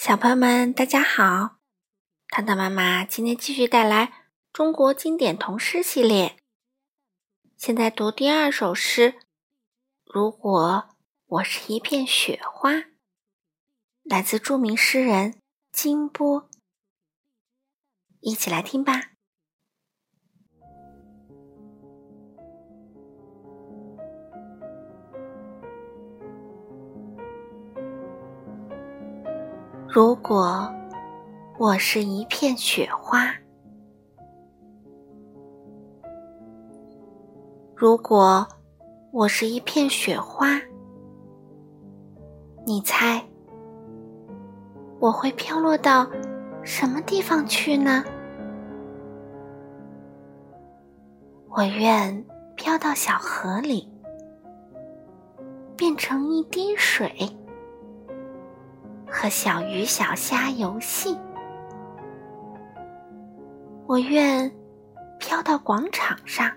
小朋友们，大家好！糖糖妈妈今天继续带来中国经典童诗系列。现在读第二首诗：如果我是一片雪花，来自著名诗人金波。一起来听吧。如果我是一片雪花，如果我是一片雪花，你猜我会飘落到什么地方去呢？我愿飘到小河里，变成一滴水。和小鱼小虾游戏，我愿飘到广场上，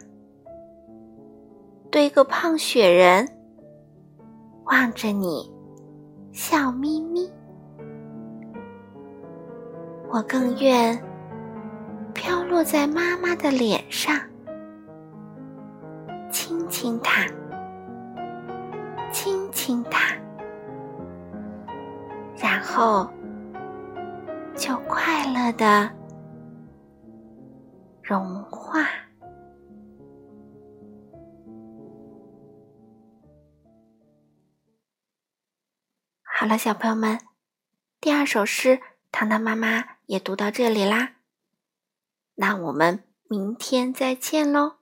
堆个胖雪人，望着你笑眯眯。我更愿飘落在妈妈的脸上，亲亲她，亲亲她。后，就快乐的融化。好了，小朋友们，第二首诗，糖糖妈妈也读到这里啦。那我们明天再见喽。